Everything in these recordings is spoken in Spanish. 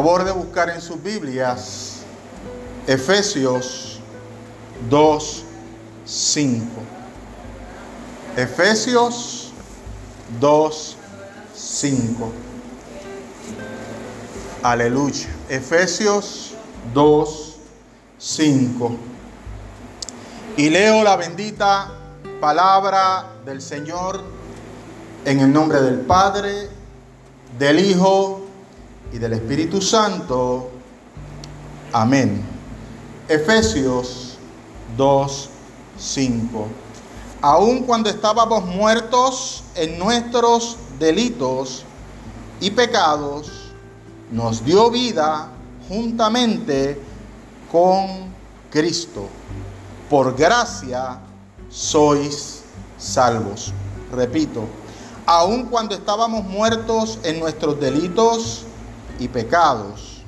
Favor de buscar en sus Biblias Efesios 2, 5. Efesios 2, 5. Aleluya. Efesios 2, 5. Y leo la bendita palabra del Señor en el nombre del Padre, del Hijo y del Espíritu Santo. Amén. Efesios 2, 5. Aun cuando estábamos muertos en nuestros delitos y pecados, nos dio vida juntamente con Cristo. Por gracia sois salvos. Repito, aun cuando estábamos muertos en nuestros delitos y pecados,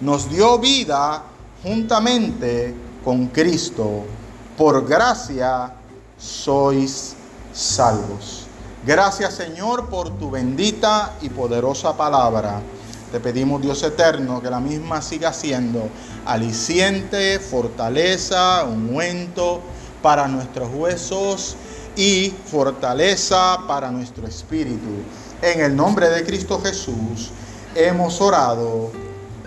nos dio vida juntamente con Cristo. Por gracia sois salvos. Gracias Señor por tu bendita y poderosa palabra. Te pedimos, Dios eterno, que la misma siga siendo aliciente, fortaleza, ungüento para nuestros huesos y fortaleza para nuestro espíritu. En el nombre de Cristo Jesús hemos orado.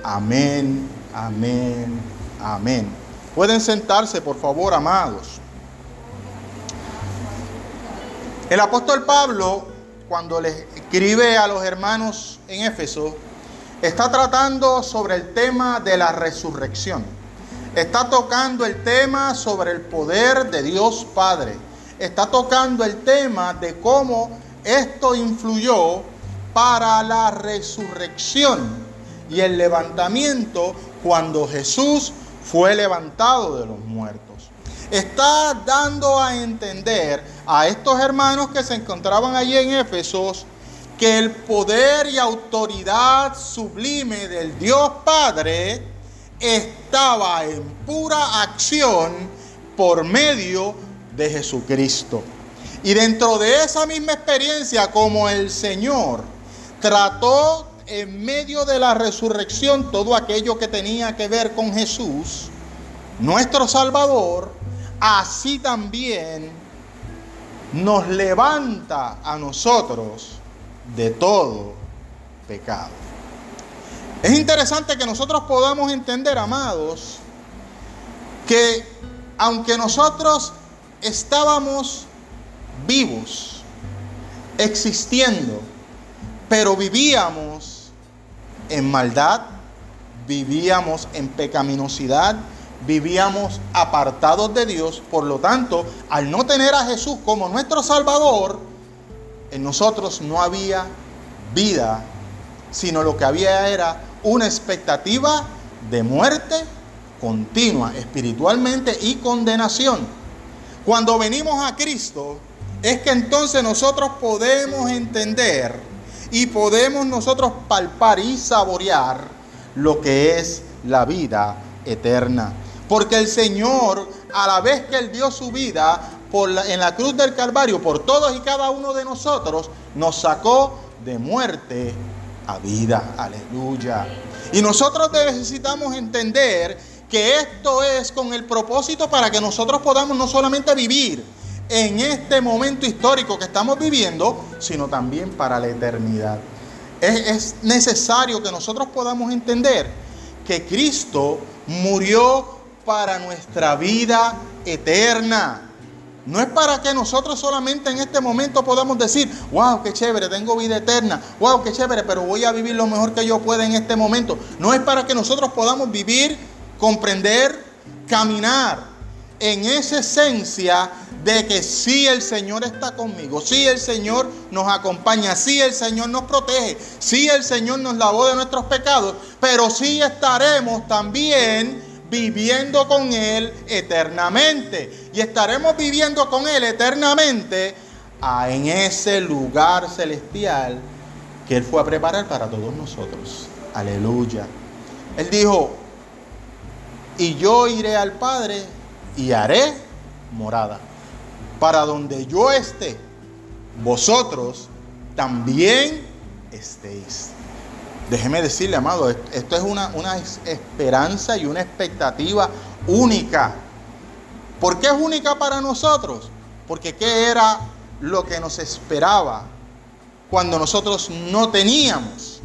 Amén, amén, amén. Pueden sentarse, por favor, amados. El apóstol Pablo, cuando le escribe a los hermanos en Éfeso, está tratando sobre el tema de la resurrección. Está tocando el tema sobre el poder de Dios Padre. Está tocando el tema de cómo esto influyó para la resurrección y el levantamiento cuando Jesús fue levantado de los muertos. Está dando a entender a estos hermanos que se encontraban allí en Éfesos que el poder y autoridad sublime del Dios Padre estaba en pura acción por medio de Jesucristo. Y dentro de esa misma experiencia, como el Señor trató en medio de la resurrección todo aquello que tenía que ver con Jesús, nuestro Salvador, así también nos levanta a nosotros de todo pecado. Es interesante que nosotros podamos entender, amados, que aunque nosotros estábamos vivos, existiendo, pero vivíamos en maldad, vivíamos en pecaminosidad, vivíamos apartados de Dios, por lo tanto, al no tener a Jesús como nuestro Salvador, en nosotros no había vida, sino lo que había era una expectativa de muerte continua, espiritualmente y condenación. Cuando venimos a Cristo, es que entonces nosotros podemos entender y podemos nosotros palpar y saborear lo que es la vida eterna. Porque el Señor, a la vez que Él dio su vida, en la cruz del Calvario por todos y cada uno de nosotros, nos sacó de muerte a vida. Aleluya. Y nosotros necesitamos entender que esto es con el propósito para que nosotros podamos no solamente vivir en este momento histórico que estamos viviendo, sino también para la eternidad. Es, es necesario que nosotros podamos entender que Cristo murió para nuestra vida eterna. No es para que nosotros solamente en este momento podamos decir, wow, qué chévere, tengo vida eterna, wow, qué chévere, pero voy a vivir lo mejor que yo pueda en este momento. No es para que nosotros podamos vivir, comprender, caminar en esa esencia de que sí el Señor está conmigo, sí el Señor nos acompaña, sí el Señor nos protege, sí el Señor nos lavó de nuestros pecados, pero sí estaremos también viviendo con Él eternamente. Y estaremos viviendo con Él eternamente en ese lugar celestial que Él fue a preparar para todos nosotros. Aleluya. Él dijo, y yo iré al Padre y haré morada. Para donde yo esté, vosotros también estéis. Déjeme decirle, amado, esto es una, una esperanza y una expectativa única. ¿Por qué es única para nosotros? Porque ¿qué era lo que nos esperaba cuando nosotros no teníamos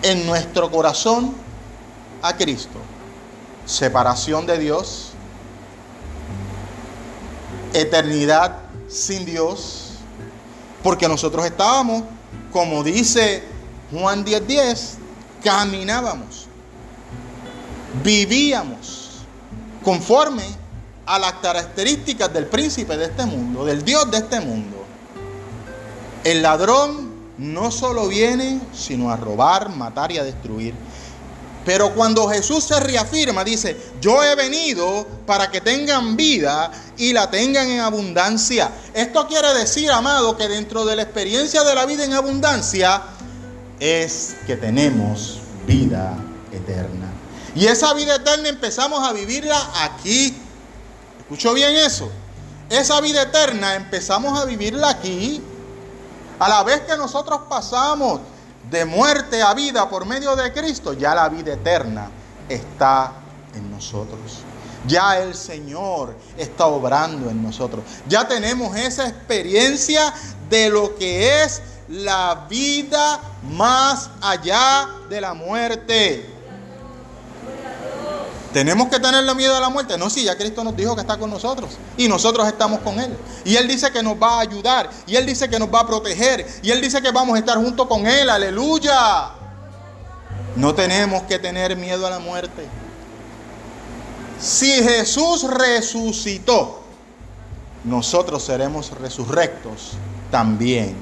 en nuestro corazón a Cristo? Separación de Dios, eternidad sin Dios, porque nosotros estábamos, como dice Juan 10:10, 10, caminábamos, vivíamos conforme a las características del príncipe de este mundo, del Dios de este mundo. El ladrón no solo viene, sino a robar, matar y a destruir. Pero cuando Jesús se reafirma, dice, yo he venido para que tengan vida y la tengan en abundancia. Esto quiere decir, amado, que dentro de la experiencia de la vida en abundancia es que tenemos vida eterna. Y esa vida eterna empezamos a vivirla aquí. ¿Escuchó bien eso? Esa vida eterna empezamos a vivirla aquí. A la vez que nosotros pasamos de muerte a vida por medio de Cristo, ya la vida eterna está en nosotros. Ya el Señor está obrando en nosotros. Ya tenemos esa experiencia de lo que es la vida más allá de la muerte. ¿Tenemos que tenerle miedo a la muerte? No, sí, ya Cristo nos dijo que está con nosotros y nosotros estamos con Él. Y Él dice que nos va a ayudar y Él dice que nos va a proteger y Él dice que vamos a estar junto con Él. Aleluya. No tenemos que tener miedo a la muerte. Si Jesús resucitó, nosotros seremos resurrectos también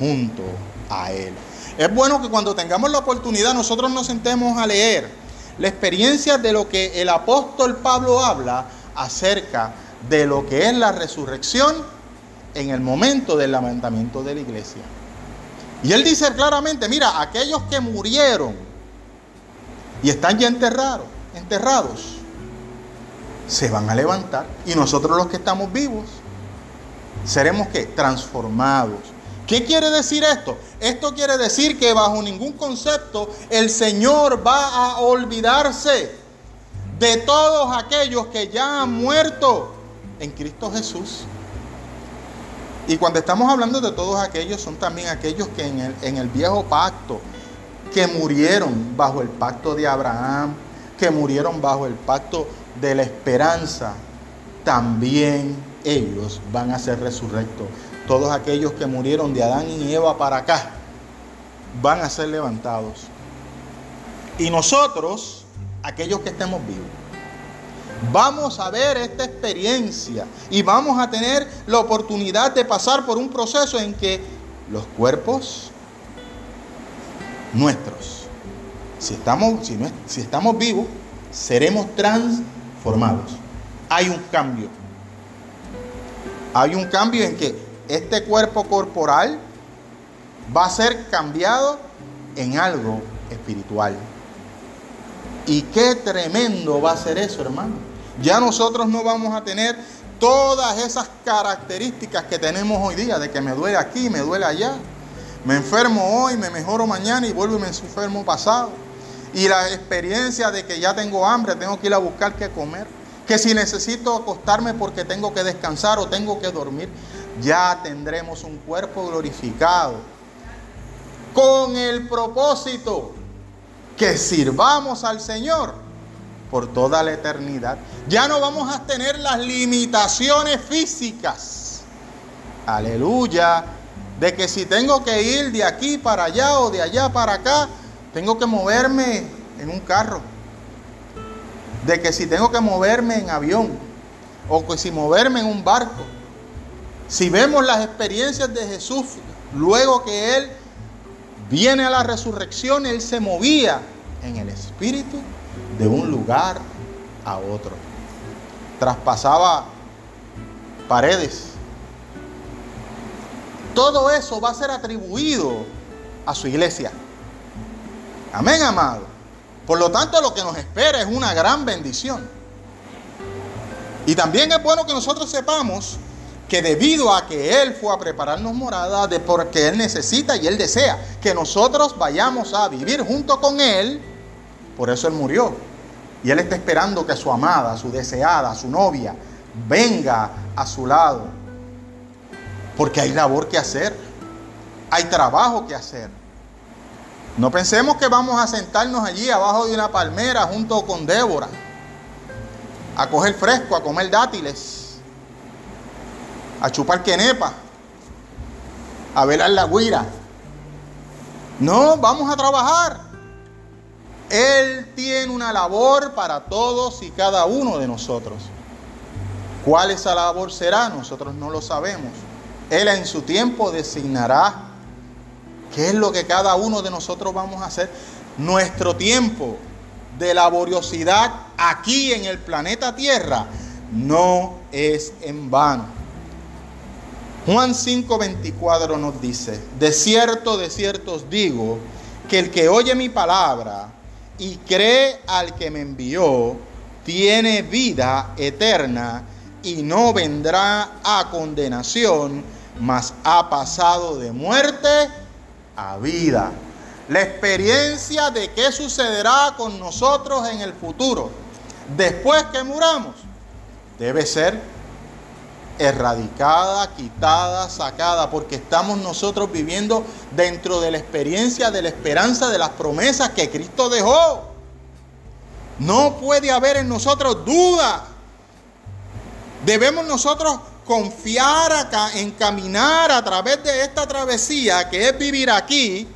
junto a Él. Es bueno que cuando tengamos la oportunidad nosotros nos sentemos a leer la experiencia de lo que el apóstol Pablo habla acerca de lo que es la resurrección en el momento del levantamiento de la iglesia. Y él dice claramente, mira, aquellos que murieron y están ya enterrados, enterrados, se van a levantar. Y nosotros los que estamos vivos seremos que transformados ¿Qué quiere decir esto? Esto quiere decir que bajo ningún concepto el Señor va a olvidarse de todos aquellos que ya han muerto en Cristo Jesús. Y cuando estamos hablando de todos aquellos, son también aquellos que en el, en el viejo pacto, que murieron bajo el pacto de Abraham, que murieron bajo el pacto de la esperanza, también ellos van a ser resurrectos todos aquellos que murieron de Adán y Eva para acá van a ser levantados. Y nosotros, aquellos que estemos vivos, vamos a ver esta experiencia y vamos a tener la oportunidad de pasar por un proceso en que los cuerpos nuestros, si estamos, si, si estamos vivos, seremos transformados. Hay un cambio. Hay un cambio en que este cuerpo corporal va a ser cambiado en algo espiritual. Y qué tremendo va a ser eso, hermano. Ya nosotros no vamos a tener todas esas características que tenemos hoy día, de que me duele aquí, me duele allá. Me enfermo hoy, me mejoro mañana y vuelvo y me enfermo pasado. Y la experiencia de que ya tengo hambre, tengo que ir a buscar qué comer. Que si necesito acostarme porque tengo que descansar o tengo que dormir ya tendremos un cuerpo glorificado con el propósito que sirvamos al Señor por toda la eternidad. Ya no vamos a tener las limitaciones físicas. Aleluya. De que si tengo que ir de aquí para allá o de allá para acá, tengo que moverme en un carro. De que si tengo que moverme en avión o que si moverme en un barco si vemos las experiencias de Jesús, luego que Él viene a la resurrección, Él se movía en el espíritu de un lugar a otro. Traspasaba paredes. Todo eso va a ser atribuido a su iglesia. Amén, amado. Por lo tanto, lo que nos espera es una gran bendición. Y también es bueno que nosotros sepamos que debido a que Él fue a prepararnos morada, de porque Él necesita y Él desea que nosotros vayamos a vivir junto con Él, por eso Él murió. Y Él está esperando que su amada, su deseada, su novia, venga a su lado. Porque hay labor que hacer, hay trabajo que hacer. No pensemos que vamos a sentarnos allí abajo de una palmera junto con Débora, a coger fresco, a comer dátiles a chupar quenepa, a velar la guira. No, vamos a trabajar. Él tiene una labor para todos y cada uno de nosotros. ¿Cuál esa labor será? Nosotros no lo sabemos. Él en su tiempo designará qué es lo que cada uno de nosotros vamos a hacer. Nuestro tiempo de laboriosidad aquí en el planeta Tierra no es en vano. Juan 5:24 nos dice, de cierto, de cierto os digo, que el que oye mi palabra y cree al que me envió, tiene vida eterna y no vendrá a condenación, mas ha pasado de muerte a vida. La experiencia de qué sucederá con nosotros en el futuro, después que muramos, debe ser erradicada, quitada, sacada, porque estamos nosotros viviendo dentro de la experiencia, de la esperanza, de las promesas que Cristo dejó. No puede haber en nosotros duda. Debemos nosotros confiar acá, caminar a través de esta travesía que es vivir aquí,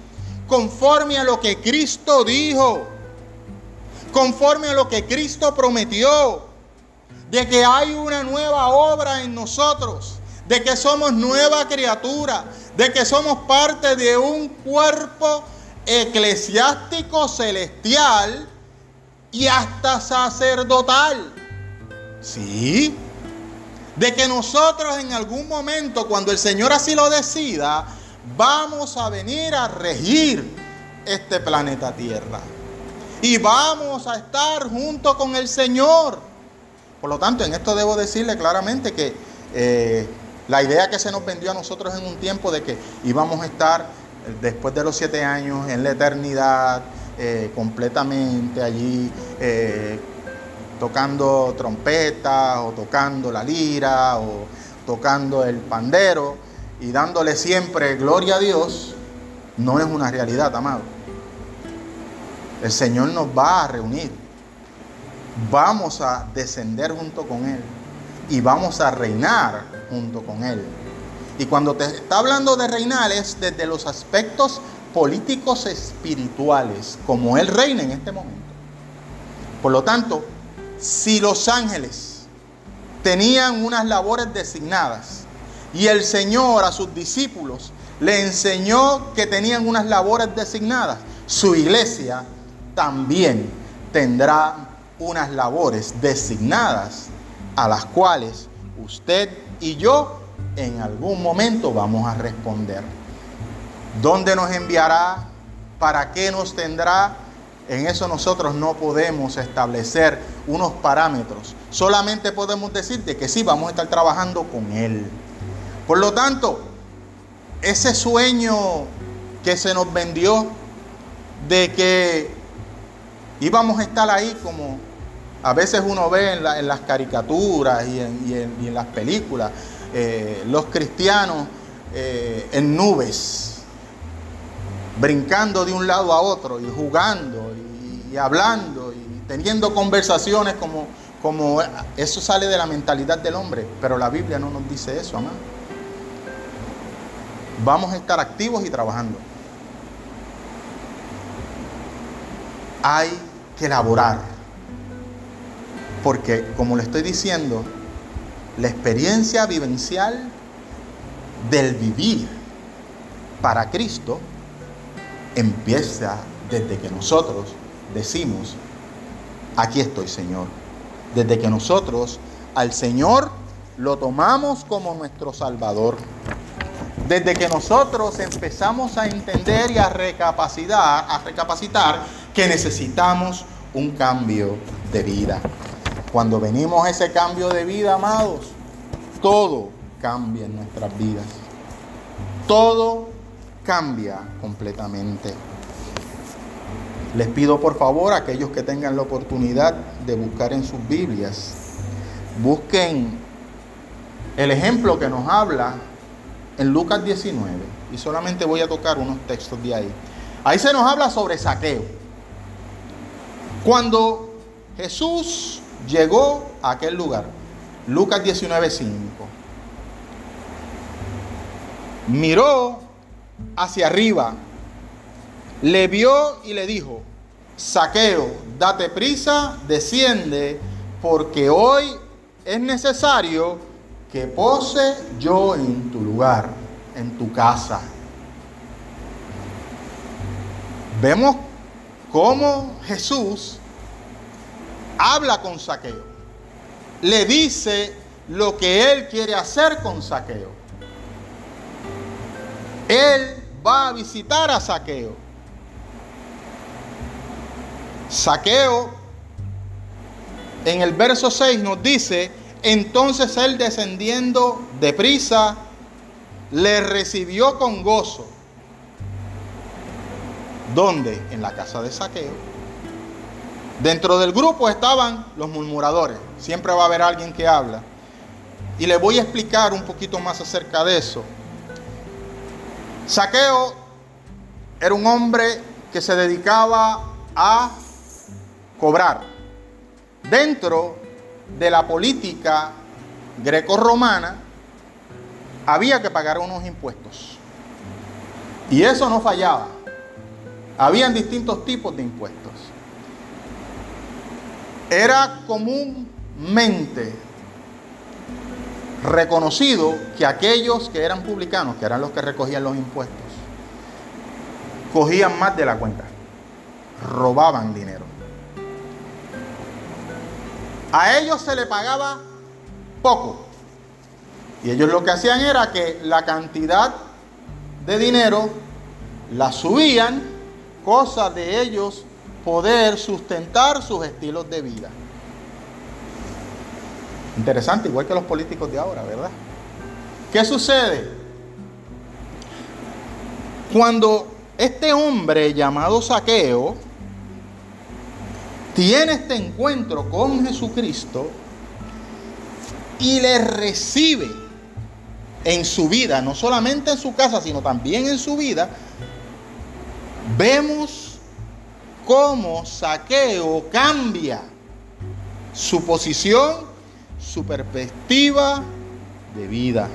conforme a lo que Cristo dijo, conforme a lo que Cristo prometió de que hay una nueva obra en nosotros, de que somos nueva criatura, de que somos parte de un cuerpo eclesiástico celestial y hasta sacerdotal. Sí. De que nosotros en algún momento, cuando el Señor así lo decida, vamos a venir a regir este planeta Tierra. Y vamos a estar junto con el Señor. Por lo tanto, en esto debo decirle claramente que eh, la idea que se nos vendió a nosotros en un tiempo de que íbamos a estar eh, después de los siete años en la eternidad, eh, completamente allí tocando trompeta o tocando la lira o tocando el pandero y dándole siempre gloria a Dios, no es una realidad, amado. El Señor nos va a reunir vamos a descender junto con Él y vamos a reinar junto con Él. Y cuando te está hablando de reinar es desde los aspectos políticos espirituales, como Él reina en este momento. Por lo tanto, si los ángeles tenían unas labores designadas y el Señor a sus discípulos le enseñó que tenían unas labores designadas, su iglesia también tendrá unas labores designadas a las cuales usted y yo en algún momento vamos a responder. ¿Dónde nos enviará? ¿Para qué nos tendrá? En eso nosotros no podemos establecer unos parámetros. Solamente podemos decirte que sí, vamos a estar trabajando con Él. Por lo tanto, ese sueño que se nos vendió de que íbamos a estar ahí como a veces uno ve en, las caricaturas y en, las películas eh, los cristianos eh, en nubes, brincando de un lado a otro y jugando y, hablando y teniendo conversaciones como, como eso sale de la mentalidad del hombre, pero la Biblia no nos dice eso, amado. Vamos a estar activos y trabajando. Hay que elaborar porque, como le estoy diciendo, la experiencia vivencial del vivir para Cristo empieza desde que nosotros decimos, aquí estoy Señor. Desde que nosotros al Señor lo tomamos como nuestro Salvador. Desde que nosotros empezamos a entender y a recapacitar, a recapacitar que necesitamos un cambio de vida. Cuando venimos a ese cambio de vida, amados, todo cambia en nuestras vidas. Todo cambia completamente. Les pido por favor a aquellos que tengan la oportunidad de buscar en sus Biblias, busquen el ejemplo que nos habla en Lucas 19. Y solamente voy a tocar unos textos de ahí. Ahí se nos habla sobre saqueo. Cuando Jesús llegó a aquel lugar, Lucas 19:5, miró hacia arriba, le vio y le dijo, saqueo, date prisa, desciende, porque hoy es necesario que pose yo en tu lugar, en tu casa. Vemos cómo Jesús habla con Saqueo. Le dice lo que él quiere hacer con Saqueo. Él va a visitar a Saqueo. Saqueo en el verso 6 nos dice, entonces él descendiendo de prisa, le recibió con gozo. ¿Dónde? En la casa de saqueo. Dentro del grupo estaban los murmuradores. Siempre va a haber alguien que habla. Y le voy a explicar un poquito más acerca de eso. Saqueo era un hombre que se dedicaba a cobrar. Dentro de la política greco-romana había que pagar unos impuestos. Y eso no fallaba. Habían distintos tipos de impuestos. Era comúnmente reconocido que aquellos que eran publicanos, que eran los que recogían los impuestos, cogían más de la cuenta, robaban dinero. A ellos se le pagaba poco. Y ellos lo que hacían era que la cantidad de dinero la subían, cosa de ellos poder sustentar sus estilos de vida. Interesante, igual que los políticos de ahora, ¿verdad? ¿Qué sucede? Cuando este hombre llamado Saqueo tiene este encuentro con Jesucristo y le recibe en su vida, no solamente en su casa, sino también en su vida, vemos cómo Saqueo cambia su posición, su perspectiva de vida.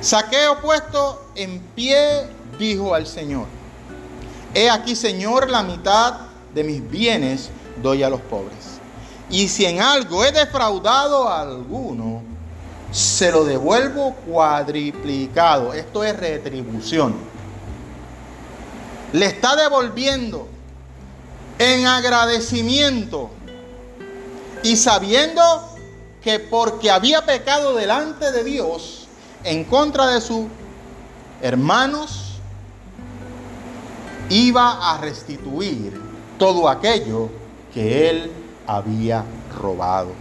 Saqueo puesto en pie dijo al Señor, he aquí Señor la mitad de mis bienes doy a los pobres. Y si en algo he defraudado a alguno, se lo devuelvo cuadriplicado. Esto es retribución. Le está devolviendo en agradecimiento y sabiendo que porque había pecado delante de Dios en contra de sus hermanos, iba a restituir todo aquello que él había robado.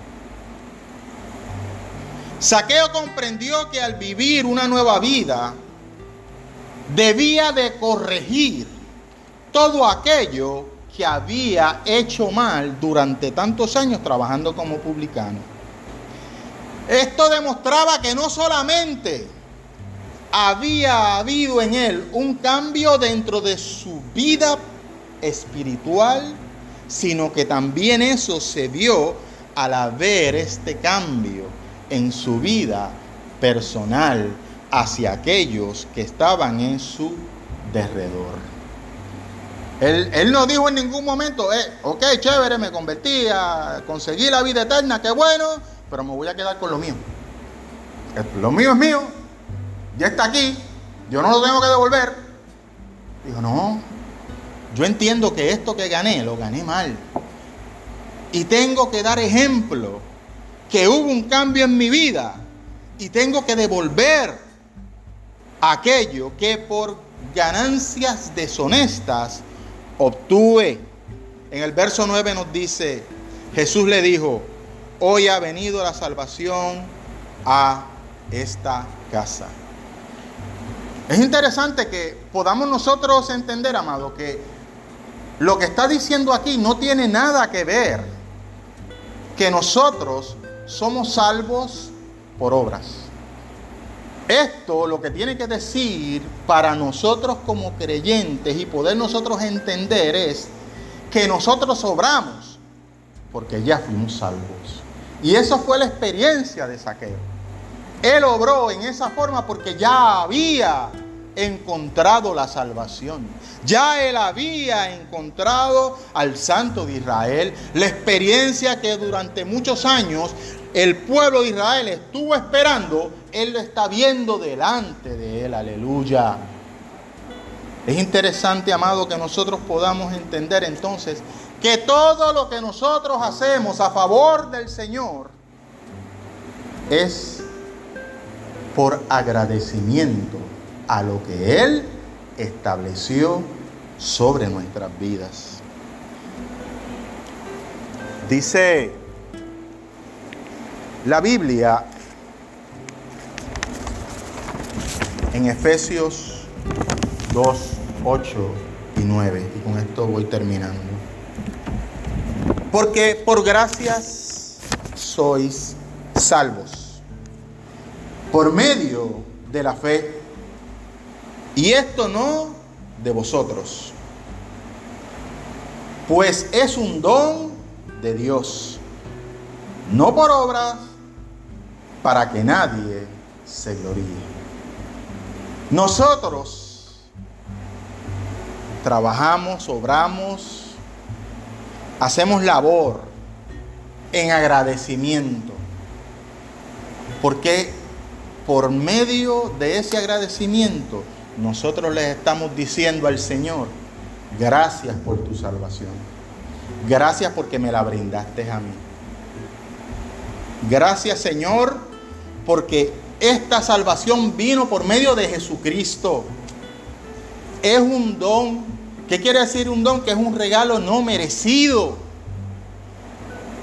Saqueo comprendió que al vivir una nueva vida, debía de corregir todo aquello que había hecho mal durante tantos años trabajando como publicano. Esto demostraba que no solamente había habido en él un cambio dentro de su vida espiritual, sino que también eso se vio al ver este cambio en su vida personal hacia aquellos que estaban en su derredor. Él, no dijo en ningún momento, eh, ok, chévere, me convertí, conseguí la vida eterna, qué bueno, pero me voy a quedar con lo mío. Lo mío es mío, ya está aquí, yo no lo tengo que devolver. Dijo, no, yo entiendo que esto que gané, lo gané mal. Y tengo que dar ejemplo que hubo un cambio en mi vida y tengo que devolver aquello que por ganancias deshonestas obtuve. En el verso 9 nos dice, Jesús le dijo, hoy ha venido la salvación a esta casa. Es interesante que podamos nosotros entender, amado, que lo que está diciendo aquí no tiene nada que ver que nosotros somos salvos por obras. Esto lo que tiene que decir para nosotros como creyentes y poder nosotros entender es que nosotros obramos porque ya fuimos salvos. Y eso fue la experiencia de Saqueo. Él obró en esa forma porque ya había encontrado la salvación. Ya él había encontrado al Santo de Israel, la experiencia que durante muchos años el pueblo de Israel estuvo esperando, él lo está viendo delante de él, aleluya. Es interesante, amado, que nosotros podamos entender entonces que todo lo que nosotros hacemos a favor del Señor es por agradecimiento a lo que Él estableció sobre nuestras vidas. Dice la Biblia en Efesios 2, 8 y 9, y con esto voy terminando. Porque por gracias sois salvos, por medio de la fe. Y esto no de vosotros, pues es un don de Dios, no por obras, para que nadie se gloríe. Nosotros trabajamos, obramos, hacemos labor en agradecimiento, porque por medio de ese agradecimiento nosotros les estamos diciendo al Señor, gracias por tu salvación. Gracias porque me la brindaste a mí. Gracias Señor porque esta salvación vino por medio de Jesucristo. Es un don. ¿Qué quiere decir un don? Que es un regalo no merecido.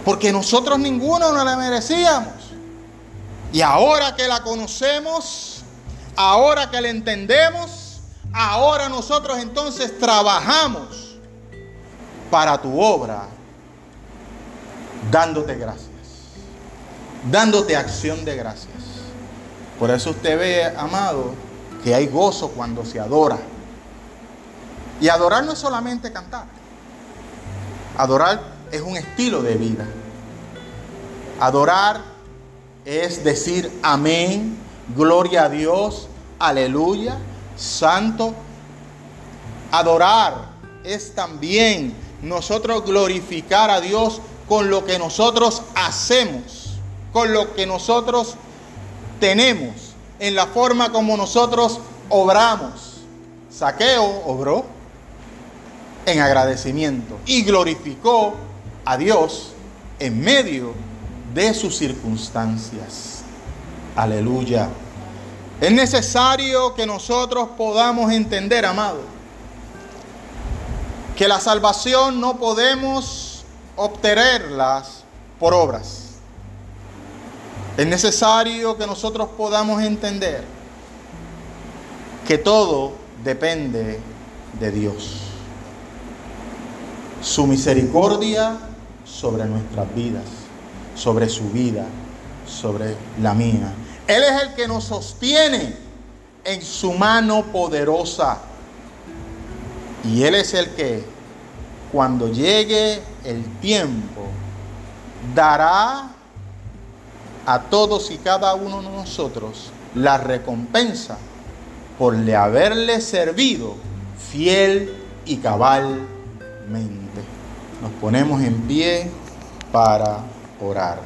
Porque nosotros ninguno no la merecíamos. Y ahora que la conocemos, ahora que le entendemos, ahora nosotros entonces trabajamos para tu obra, dándote gracias, dándote acción de gracias. Por eso usted ve, amado, que hay gozo cuando se adora. Y adorar no es solamente cantar. Adorar es un estilo de vida. Adorar es decir amén, gloria a Dios, aleluya, santo. Adorar es también nosotros glorificar a Dios con lo que nosotros hacemos, con lo que nosotros tenemos, en la forma como nosotros obramos. Saqueo obró en agradecimiento y glorificó a Dios en medio de sus circunstancias. Aleluya. Es necesario que nosotros podamos entender, amado, que la salvación no podemos obtenerlas por obras. Es necesario que nosotros podamos entender que todo depende de Dios. Su misericordia sobre nuestras vidas, sobre su vida, sobre la mía él es el que nos sostiene en su mano poderosa. Y Él es el que, cuando llegue el tiempo, dará a todos y cada uno de nosotros la recompensa por le haberle servido fiel y cabalmente. Nos ponemos en pie para orar.